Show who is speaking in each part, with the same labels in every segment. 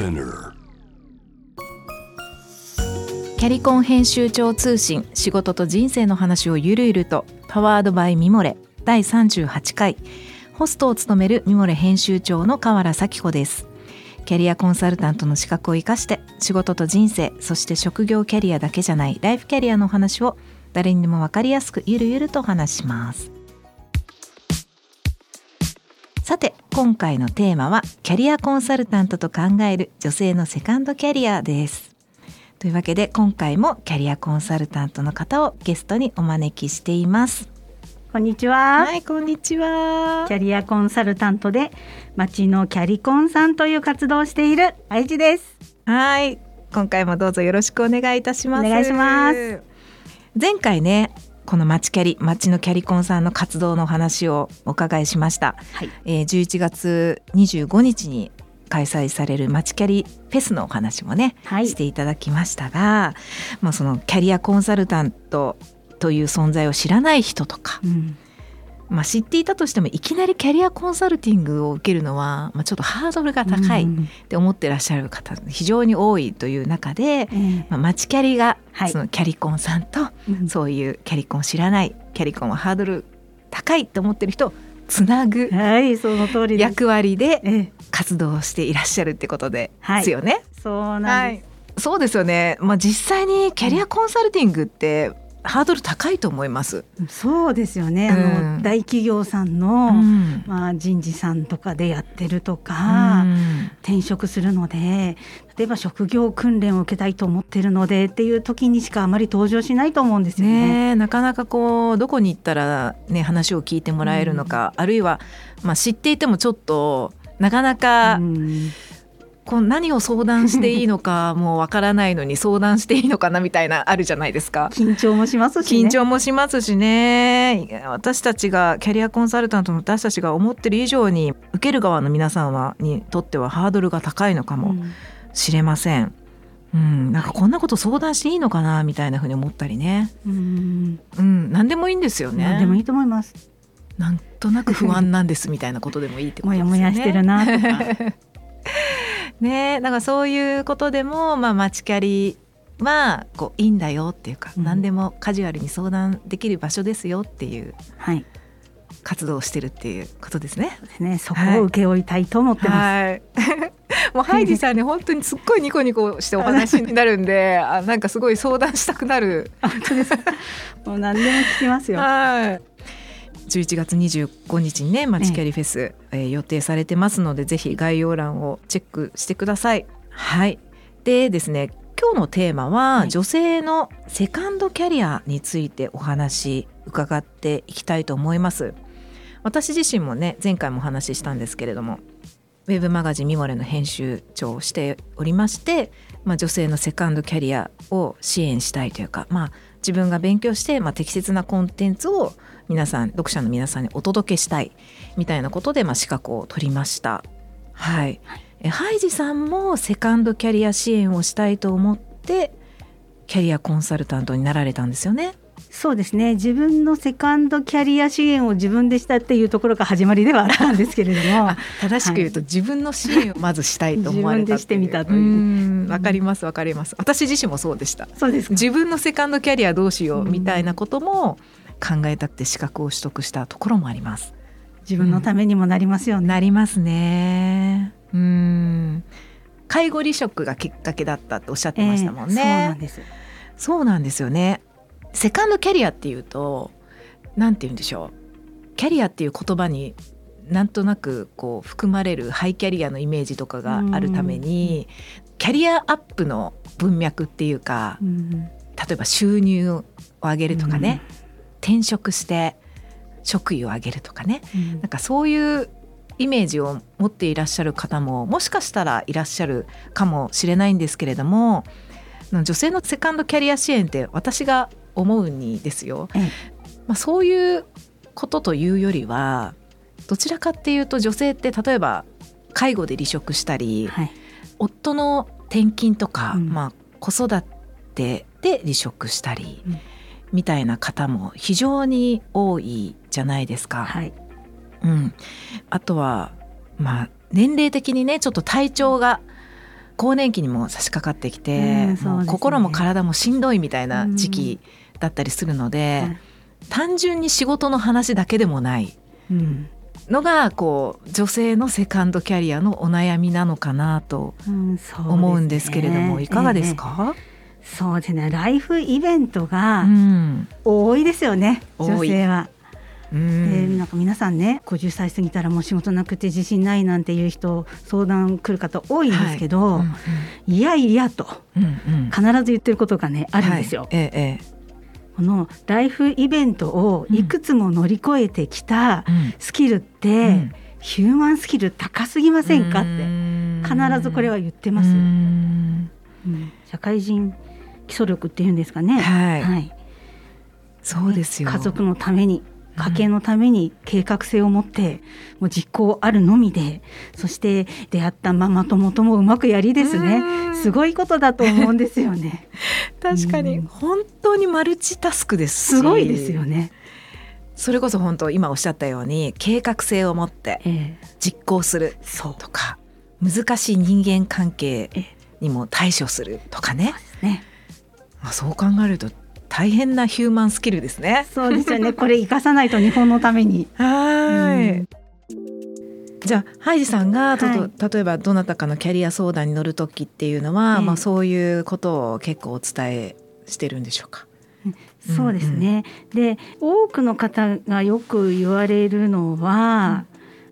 Speaker 1: Spinner
Speaker 2: キャリコン編集長通信仕事と人生の話をゆるゆるとパワードバイミモレ第38回。ホストを務めるミモレ編集長の河原咲子です。キャリアコンサルタントの資格を生かして仕事と人生そして職業キャリアだけじゃないライフキャリアの話を誰にでも分かりやすくゆるゆると話します。さて今回のテーマはキャリアコンサルタントと考える女性のセカンドキャリアです。というわけで今回もキャリアコンサルタントの方をゲストにお招きしています。
Speaker 3: こんにちは。
Speaker 2: はいこんにちは。
Speaker 3: キャリアコンサルタントで町のキャリコンさんという活動をしている愛知です。
Speaker 2: はい今回もどうぞよろしくお願いいたします。
Speaker 3: お願いします。
Speaker 2: 前回ねこの町キャリ町のキャリコンさんの活動のお話をお伺いしました、
Speaker 3: はい。
Speaker 2: えー、11月25日に開催される町キャリフェスのお話もね、
Speaker 3: はい
Speaker 2: していただきましたが、まあ、そのキャリアコンサルタントという存在を知らない人とか、
Speaker 3: うん。
Speaker 2: まあ、知っていたとしてもいきなりキャリアコンサルティングを受けるのは、まあ、ちょっとハードルが高いっ
Speaker 3: うん
Speaker 2: て思ってらっしゃる方非常に多いという中で、
Speaker 3: ええ
Speaker 2: まあ、町キャリが
Speaker 3: はい
Speaker 2: そのキャリコンさんと
Speaker 3: うん
Speaker 2: そういうキャリコンを知らないキャリコンはハードル高いと思ってる人をつなぐ。役割で
Speaker 3: ええ
Speaker 2: 活動をしていらっしゃるってことで
Speaker 3: はい
Speaker 2: すよね。
Speaker 3: そうなんです。
Speaker 2: そうですよね。まあ実際にキャリアコンサルティングってハードル高いと思います。
Speaker 3: そうですよね。あの、
Speaker 2: うん
Speaker 3: 大企業さんの、
Speaker 2: うん
Speaker 3: まあ人事さんとかでやってるとか、
Speaker 2: うん
Speaker 3: 転職するので、例えば職業訓練を受けたいと思ってるのでっていう時にしかあまり登場しないと思うんですよね。
Speaker 2: ねえなかなかこうどこに行ったらね話を聞いてもらえるのか、あるいはまあ知っていてもちょっとなかなか
Speaker 3: うん
Speaker 2: こう何を相談していいのか もうわからないのに相談していいのかなみたいなあるじゃないですか。
Speaker 3: 緊張もしますし、ね。
Speaker 2: 緊張もしますしね私たちがキャリアコンサルタントの私たちが思ってる以上に受ける側の皆さんはにとってはハードルが高いのかも
Speaker 3: うん
Speaker 2: しれません。うん、なんかこんなこと相談していいのかなみたいなふうに思ったりね。
Speaker 3: うん、
Speaker 2: うん、何でもいいんですよね。
Speaker 3: 何でもいいと思います。
Speaker 2: なんとなく不安なんですみたいなことでもいいってこと
Speaker 3: も
Speaker 2: ですよね。
Speaker 3: やもやしてるなとか。
Speaker 2: ねだからそういうことでもまあ街キャリはこういいんだよっていうか、
Speaker 3: うん
Speaker 2: 何でもカジュアルに相談できる場所ですよっていう
Speaker 3: はい。
Speaker 2: 活動をしてるっていうことですね。
Speaker 3: ね。そこを請け負いたいと思ってます。
Speaker 2: はい。もうハイジさんね本当にすっごいニコニコしてお話になるんで、あなんかすごい相談したくなる。
Speaker 3: 本当です。もう何でも聞きますよ。
Speaker 2: はい。11月25日にねマチキャリフェス、えー予定されてますのでぜひ概要欄をチェックしてください。はい。でですね今日のテーマは、
Speaker 3: はい
Speaker 2: 女性のセカンドキャリアについてお話伺っていきたいと思います。私自身もね前回もお話ししたんですけれどもウェブマガジン「ミモレ」の編集長をしておりまして、まあ、女性のセカンドキャリアを支援したいというか、まあ、自分が勉強して、まあ、適切なコンテンツを皆さん読者の皆さんにお届けしたいみたいなことで、まあ、資格を取りました。はい、えハイジさんもセカンドキャリア支援をしたいと思ってキャリアコンサルタントになられたんですよね。
Speaker 3: そうですね。自分のセカンドキャリア支援を自分でしたっていうところが始まりではあったんですけれども。
Speaker 2: あ。正しく言うと、自分の支援をまずしたいと思われた
Speaker 3: してみたという。
Speaker 2: うん。わかりますわかります。私自身もそうでした。
Speaker 3: そうですか。
Speaker 2: 自分のセカンドキャリアどうしよう
Speaker 3: うん
Speaker 2: みたいなことも考えたくて資格を取得したところもあります。
Speaker 3: 自分のためにもなりますよね。
Speaker 2: なりますね。うん。介護離職がきっかけだったっておっしゃってましたもん
Speaker 3: ええそうな
Speaker 2: ね
Speaker 3: ん、です。
Speaker 2: そうなんですよねセカンドキャリアっていうとなんて言うんでしょう。キャリアっていう言葉になんとなくこう含まれるハイキャリアのイメージとかがあるためにキャリアアップの文脈っていうか
Speaker 3: うん。
Speaker 2: 例えば収入を上げるとかね、転職して職位を上げるとかね
Speaker 3: うん。
Speaker 2: なんかそういうイメージを持っていらっしゃる方ももしかしたらいらっしゃるかもしれないんですけれども女性のセカンドキャリア支援って私が思うにですよ、
Speaker 3: ええ。
Speaker 2: まあ、そういうことというよりはどちらかっていうと女性って例えば介護で離職したり、
Speaker 3: はい。
Speaker 2: 夫の転勤とか、
Speaker 3: うん。
Speaker 2: まあ、子育てで離職したり、
Speaker 3: うん。
Speaker 2: みたいな方も非常に多いじゃないですか。
Speaker 3: はい。
Speaker 2: うん、あとはまあ年齢的にねちょっと体調が更年期にも差し掛かってきて、
Speaker 3: ね。
Speaker 2: もう心も体もしんどいみたいな時期だったりするので、
Speaker 3: はい
Speaker 2: 単純に仕事の話だけでもない。
Speaker 3: うん。
Speaker 2: のがこう女性のセカンドキャリアのお悩みなのかなと思うんですけれども、いかがですか、
Speaker 3: ええ。そうですね。ライフイベントが
Speaker 2: うん。
Speaker 3: 多いですよね、
Speaker 2: 多い。
Speaker 3: 女性は。
Speaker 2: う
Speaker 3: で
Speaker 2: ん
Speaker 3: なんか皆さんね50歳過ぎたらもう仕事なくて自信ないなんていう人相談来る方多いんですけど、
Speaker 2: はい。
Speaker 3: いやいやと
Speaker 2: うんうん。うん
Speaker 3: 必ず言ってることがねあるんですよ。
Speaker 2: はい。えええ
Speaker 3: このライフイベントをいくつも乗り越えてきたスキルって、
Speaker 2: うん。
Speaker 3: ヒューマンスキル高すぎませんかって必ずこれは言ってます。社会人基礎力っていうんですかね。
Speaker 2: はい。
Speaker 3: はい。
Speaker 2: そうですよ。
Speaker 3: 家族のために家計のために計画性を持って、もう実行あるのみでそして出会ったママ友ともうまくやりです
Speaker 2: う
Speaker 3: ね
Speaker 2: ん。
Speaker 3: すごいことだと思うんですよね。
Speaker 2: 確かに。
Speaker 3: うん。
Speaker 2: 本当にマルチタスクですし。
Speaker 3: すごいですよね、
Speaker 2: それこそ本当今おっしゃったように計画性を持って
Speaker 3: ええ。
Speaker 2: 実行する
Speaker 3: そう。
Speaker 2: とか難しい人間関係
Speaker 3: え
Speaker 2: にも対処するとかね。
Speaker 3: ですね。
Speaker 2: まあそう考えると大変なヒューマンスキルですね。
Speaker 3: そうですよね。これ生かさないと日本のために。
Speaker 2: はい、
Speaker 3: うん。
Speaker 2: じゃあハイジさんがと
Speaker 3: はい。
Speaker 2: と例えばどなたかのキャリア相談に乗る時っていうのは、
Speaker 3: ええ。
Speaker 2: まあ、そういうことを結構お伝えしてるんでしょうか？
Speaker 3: そうですね、で多くの方がよく言われるのは、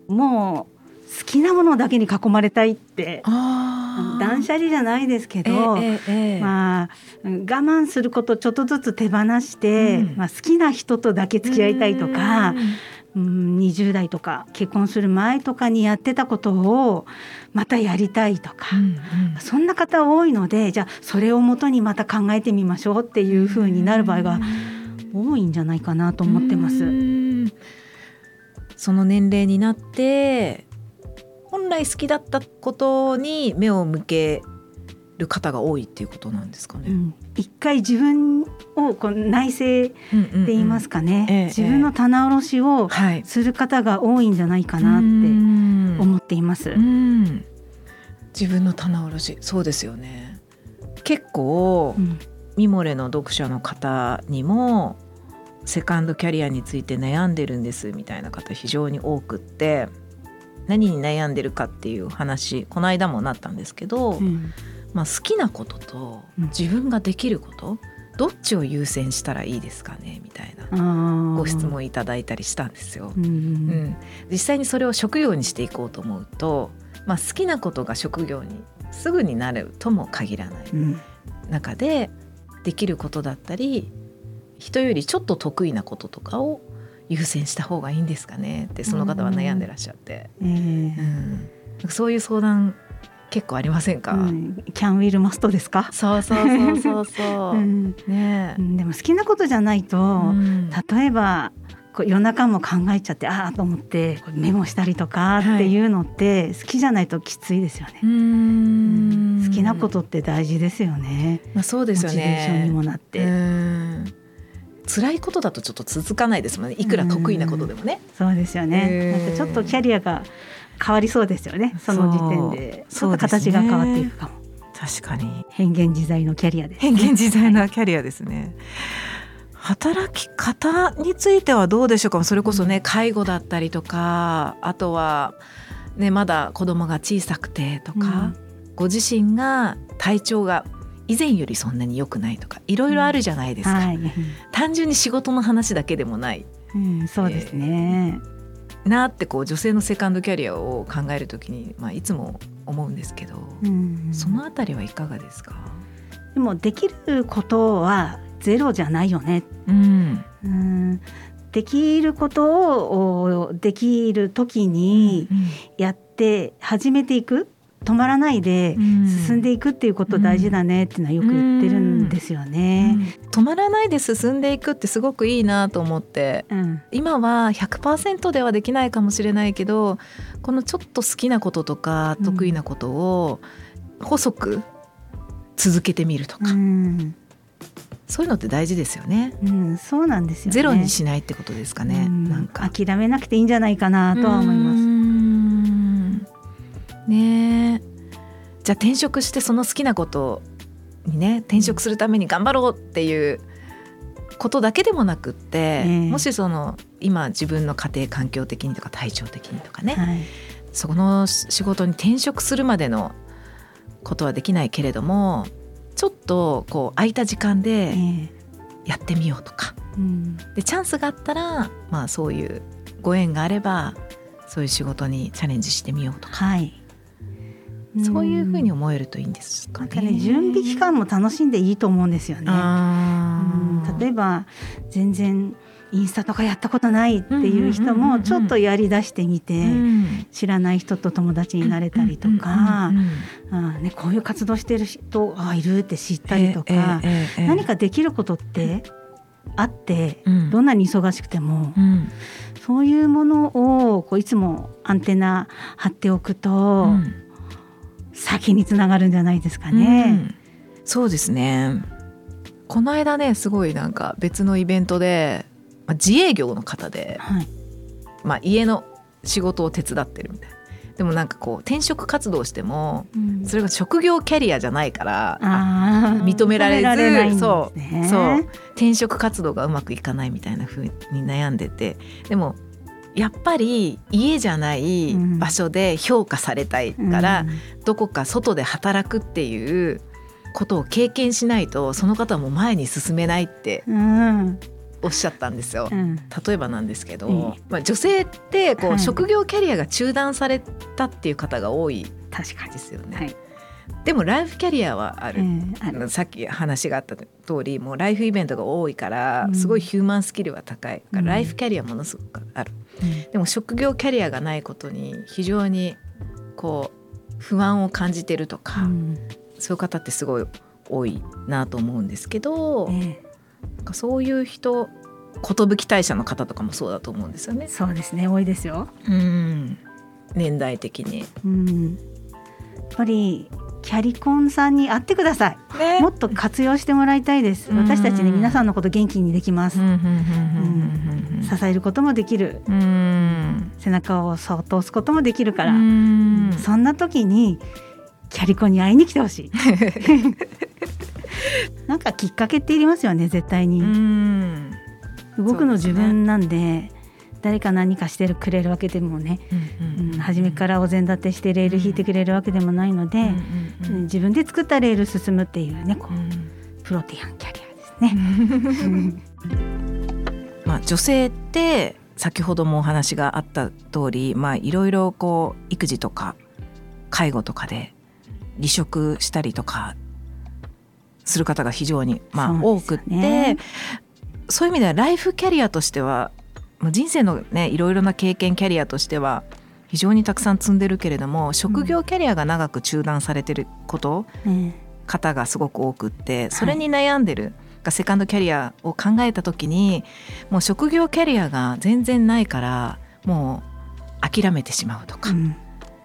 Speaker 3: もう好きなものだけに囲まれたいって
Speaker 2: あ
Speaker 3: 断捨離じゃないですけ
Speaker 2: え
Speaker 3: ど、
Speaker 2: えええ
Speaker 3: まあうん我慢することちょっとずつ手放して、
Speaker 2: うん。
Speaker 3: まあ、好きな人とだけ付き合いたいとか、うん、20代とか結婚する前とかにやってたことをまたやりたいとか、
Speaker 2: うんうん。
Speaker 3: そんな方多いのでじゃあそれをもとにまた考えてみましょうっていうふうになる場合が多いんじゃないかなと思ってます。
Speaker 2: うん。その年齢になって本来好きだったことに目を向ける方が多いっていうことなんですかね。
Speaker 3: うん。一回自分をこう内省って言いますかね、
Speaker 2: ええ
Speaker 3: 自分の棚卸しを
Speaker 2: はい。
Speaker 3: する方が多いんじゃないかなって
Speaker 2: 思
Speaker 3: 思っています。
Speaker 2: うん、自分の棚卸しそうですよね。結構、
Speaker 3: うん。
Speaker 2: ミモレの読者の方にもセカンドキャリアについて悩んでるんですみたいな方非常に多くって何に悩んでるかっていう話この間もなったんですけど、
Speaker 3: うん。
Speaker 2: まあ、好きなことと
Speaker 3: うん。
Speaker 2: 自分ができること、どっちを優先したらいいですかねみたいなご質問いただいたりしたんですよ。
Speaker 3: うん。
Speaker 2: うん、実際にそれを職業にしていこうと思うと、まあ、好きなことが職業にすぐになるとも限らない。
Speaker 3: うん。
Speaker 2: 中でできることだったり人よりちょっと得意なこととかを優先した方がいいんですかね？ってその方は悩んでらっしゃって、
Speaker 3: えー
Speaker 2: うん。そういう相談結構ありませんか、
Speaker 3: うん。キャンウィルマストですか、
Speaker 2: そうそうそうそうそう。う。
Speaker 3: ん。
Speaker 2: ね
Speaker 3: うん。でも好きなことじゃないと、
Speaker 2: うん。
Speaker 3: 例えばこう夜中も考えちゃってああと思ってメモしたりとかっていうのって好きじゃないときついですよね。
Speaker 2: うん。
Speaker 3: 好きなことって大事ですよね。
Speaker 2: まあ、そうですよ
Speaker 3: モチベーションに
Speaker 2: ね。
Speaker 3: もなって、
Speaker 2: うん辛いことだとちょっと続かないですもんねいくら得意なことでもね。
Speaker 3: そうですよね。なんかちょっとキャリアが変わりそうですよね。その時点でち
Speaker 2: そう
Speaker 3: ょっと形が変わっていくかも。
Speaker 2: 確かに
Speaker 3: 変幻自在のキャリアです。
Speaker 2: 変幻自在なキャリアですね。働き方についてはどうでしょうか？それこそね介護だったりとかあとは、ね、まだ子供が小さくてとか、ご自身が体調が以前よりそんなに良くないとかいろいろあるじゃないですか、
Speaker 3: はい、
Speaker 2: 単純に仕事の話だけでもない。
Speaker 3: うん、そうですね。
Speaker 2: なってこう女性のセカンドキャリアを考えるときに、まあ、いつも思うんですけど、
Speaker 3: うん、
Speaker 2: そのあたりはいかがですか、
Speaker 3: でもできることはゼロじゃないよね。
Speaker 2: うん。
Speaker 3: うん、できることをおできる時にやって始めていく止まらないで進んでいくっていうこと大事だねっていうのはよく言ってるんですよね。
Speaker 2: 止まらないで進んでいくってすごくいいなと思って
Speaker 3: うん
Speaker 2: 今は100%ではできないかもしれないけどこのちょっと好きなこととか
Speaker 3: うん
Speaker 2: 得意なことを細く続けてみるとか、
Speaker 3: うん
Speaker 2: そういうのって大事ですよね。
Speaker 3: うん、そうなんですよね。
Speaker 2: ゼロにしないってことですかね。
Speaker 3: うん
Speaker 2: なんか
Speaker 3: 諦めなくていいんじゃないかなとは思います。
Speaker 2: す。ねえ。じゃあ転職してその好きなことにね転職するために頑張ろうっていうことだけでもなくって、えー、もしその今自分の家庭環境的にとか体調的にとかね、はい、そこの仕事に転職するまでのことはできないけれどもちょっとこう空いた時間でやってみようとか、えー、でチャンスがあったら、まあ、そういうご縁があればそういう仕事にチャレンジしてみようとか、はい、そういうふうに思えるといいんですかね。
Speaker 3: ね準備期間も楽しんでいいと思うんですよね。例えば全然インスタとかやったことないっていう人もちょっとやりだしてみて知らない人と友達になれたりとか、あね、こういう活動してる人あいるって知ったりとか、何かできることってあって、どんなに忙しくても、そういうものをこういつもアンテナ張っておくと、先につながるんじゃないですかね。
Speaker 2: そうですね。この間ねすごいなんか別のイベントで、まあ、自営業の方で、はい、まあ、家の仕事を手伝ってるみたいな。でもなんかこう転職活動しても、それが職業キャリアじゃないから認められず、ね、そう。そう。転職活動がうまくいかないみたいなふうに悩んでて。でもやっぱり家じゃない場所で評価されたいから、うん、どこか外で働くっていうことを経験しないとその方も前に進めないっておっしゃったんですよ、うん、例えばなんですけど、うん、まあ、女性ってこう、職業キャリアが中断されたっていう方が多いですよね。はい、でもライフキャリアはある、ある。さっき話があった通りもうライフイベントが多いからすごいヒューマンスキルは高い、ライフキャリアものすごくある、でも職業キャリアがないことに非常にこう不安を感じてるとか、そういう方ってすごい多いなと思うんですけど、ええ、なんかそういう人寿退社の方とかもそうだと思うんですよね。
Speaker 3: そうですね多いですよ。
Speaker 2: うん。年代的に。
Speaker 3: うん、やっぱりキャリコンさんに会ってください、ね、もっと活用してもらいたいです、私たちね皆さんのこと元気にできます、支えることもできる、背中をそっと押すこともできるから、そんな時にキャリコンに会いに来てほしい。なんかきっかけっていりますよね絶対に。動くの自分なんで誰か何かしてるくれるわけでもね、うん初めからお膳立てしてレール引いてくれるわけでもないので、自分で作ったレール進むっていうねこう、プロティアンキャリアですね。
Speaker 2: まあ、女性って先ほどもお話があった通り、まあ、いろいろこう育児とか介護とかで離職したりとかする方が非常に、まあ、多くって、ね、そういう意味ではライフキャリアとしては人生のねいろいろな経験キャリアとしては非常にたくさん積んでるけれども職業キャリアが長く中断されてること、うん、方がすごく多くってそれに悩んでる、はい、セカンドキャリアを考えた時にもう職業キャリアが全然ないからもう諦めてしまうとか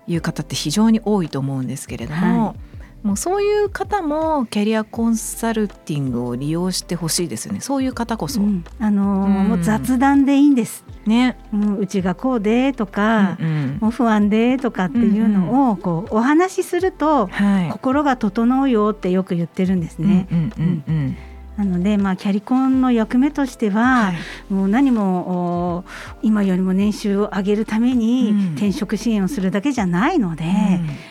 Speaker 2: いう方って非常に多いと思うんですけれども。はい。もうそういう方もキャリアコンサルティングを利用してほしいですよね。そういう方こそ、うん、
Speaker 3: あのーうん、もう雑談でいいんです。ね、うん、うちがこうでとか、うんうん、もう不安でとかっていうのをこうお話しすると、心が整うよってよく言ってるんですね。うんうんうんうんなので、まあ、キャリコンの役目としては、はい、もう何も今よりも年収を上げるために転職支援をするだけじゃないので、うん、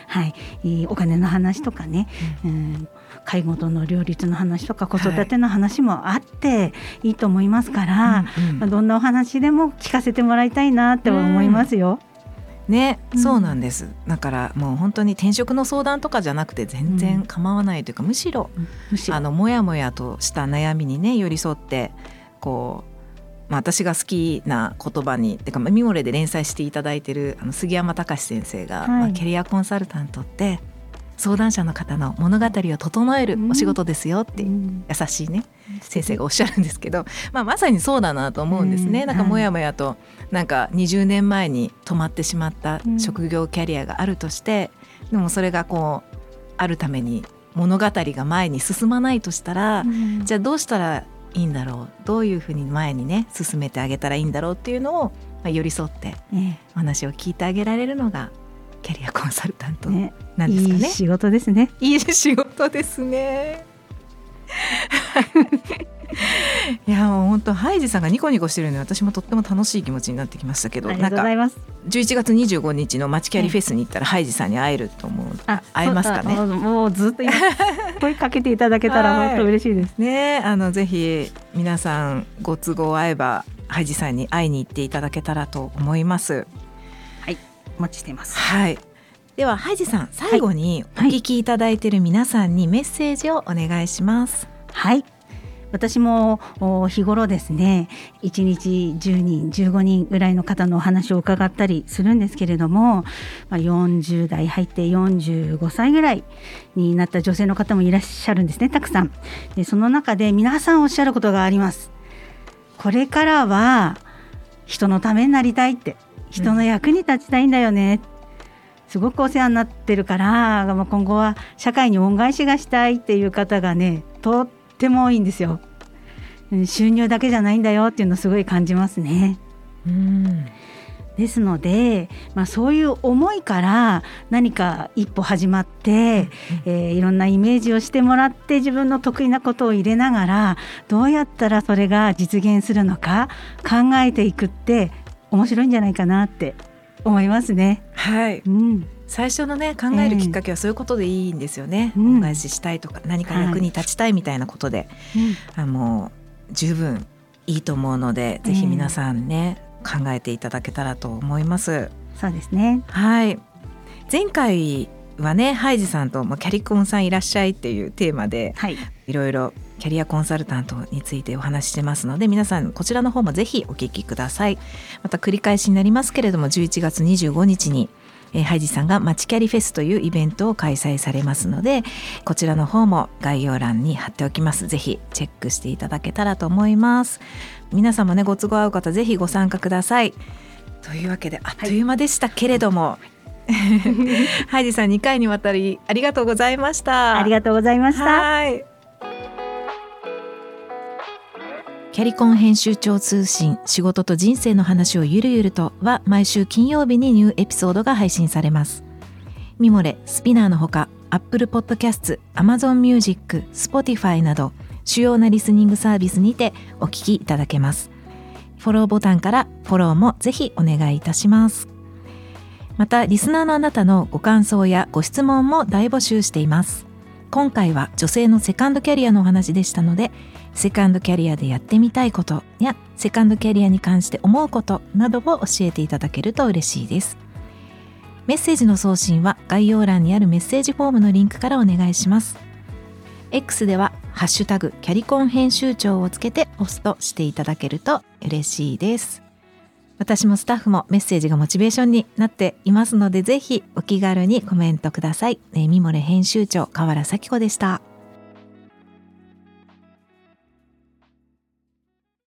Speaker 3: はい、お金の話とかね、うん、うん。介護との両立の話とか子育ての話もあっていいと思いますから、はいまあ、どんなお話でも聞かせてもらいたいなって思いますよ。うん
Speaker 2: ね、うん、そうなんです。だからもう本当に転職の相談とかじゃなくて全然構わないというか、うん、むしろ。あのもやもやとした悩みにね寄り添ってこう、まあ、私が好きな言葉にてかミモレで連載していただいてるあの杉山隆先生が、はい、まあ、キャリアコンサルタントって相談者の方の物語を整えるお仕事ですよって優しいね、先生がおっしゃるんですけど、まあ、まさにそうだなと思うんですね。なんかもやもやとなんか20年前に止まってしまった職業キャリアがあるとして、でもそれがこうあるために物語が前に進まないとしたら、じゃあどうしたらいいんだろう？どういうふうに前にね進めてあげたらいいんだろうっていうのを、まあ、寄り添ってお話を聞いてあげられるのがキャリアコンサルタントなんですかね。
Speaker 3: いい仕事ですね。
Speaker 2: いい仕事ですね。いやもう本当ハイジさんがニコニコしてるので私もとっても楽しい気持ちになってきましたけど
Speaker 3: ありがとうございます
Speaker 2: 11月25日の街キャリフェスに行ったらハイジさんに会えると思うあ会えますかね？
Speaker 3: もうずっと声かけていただけたら本当嬉しいです
Speaker 2: ねあのぜひ皆さんご都合合えばハイジさんに会いに行っていただけたらと思います
Speaker 3: はいお待ちしています。
Speaker 2: はい。ではハイジさん最後にお聞きいただいている皆さんにメッセージをお願いします。
Speaker 3: はい。私も日頃ですね1日10人15人ぐらいの方のお話を伺ったりするんですけれども、まあ、40代入って45歳ぐらいになった女性の方もいらっしゃるんですねたくさん。でその中で皆さんおっしゃることがあります。これからは人のためになりたいって人の役に立ちたいんだよね、うん、すごくお世話になってるから今後は社会に恩返しがしたいっていう方がねとっても多いんですよ。収入だけじゃないんだよっていうのをすごい感じますね。うんですので、まあ、そういう思いから何か一歩始まって、えー、いろんなイメージをしてもらって自分の得意なことを入れながらどうやったらそれが実現するのか考えていくって面白いんじゃないかなって思いますね。
Speaker 2: はい、うん、最初のね考えるきっかけはそういうことでいいんですよね、えー、恩返ししたいとか何か役に立ちたいみたいなことで、はい、あの十分いいと思うので、ぜひ皆さんね考えていただけたらと思います。
Speaker 3: そうですね。
Speaker 2: はい。前回はねハイジさんと、まあ、キャリコンさんいらっしゃいっていうテーマで、はい、いろいろキャリアコンサルタントについてお話してますので皆さんこちらの方もぜひお聞きください。また繰り返しになりますけれども11月25日にえー、ハイジさんがマチキャリフェスというイベントを開催されますのでこちらの方も概要欄に貼っておきます。ぜひチェックしていただけたらと思います。皆さんもねご都合合う方ぜひご参加ください。というわけであっという間でしたけれども、はい ハイジさん2回にわたりありがとうございました
Speaker 3: ありがとうございました
Speaker 2: はいキャリコン編集長通信仕事と人生の話をゆるゆるとは毎週金曜日にニューエピソードが配信されます。ミモレ、スピナーのほか、Apple Podcast、Amazon Music、Spotify など主要なリスニングサービスにてお聞きいただけます。フォローボタンからフォローもぜひお願いいたします。また、リスナーのあなたのご感想やご質問も大募集しています。今回は女性のセカンドキャリアのお話でしたので、セカンドキャリアでやってみたいことやセカンドキャリアに関して思うことなどを教えていただけると嬉しいです。メッセージの送信は概要欄にあるメッセージフォームのリンクからお願いします。X ではハッシュタグキャリコン編集長をつけてポストしていただけると嬉しいです。私もスタッフもメッセージがモチベーションになっていますのでぜひお気軽にコメントください、えー、ミモレ編集長河原咲子でした。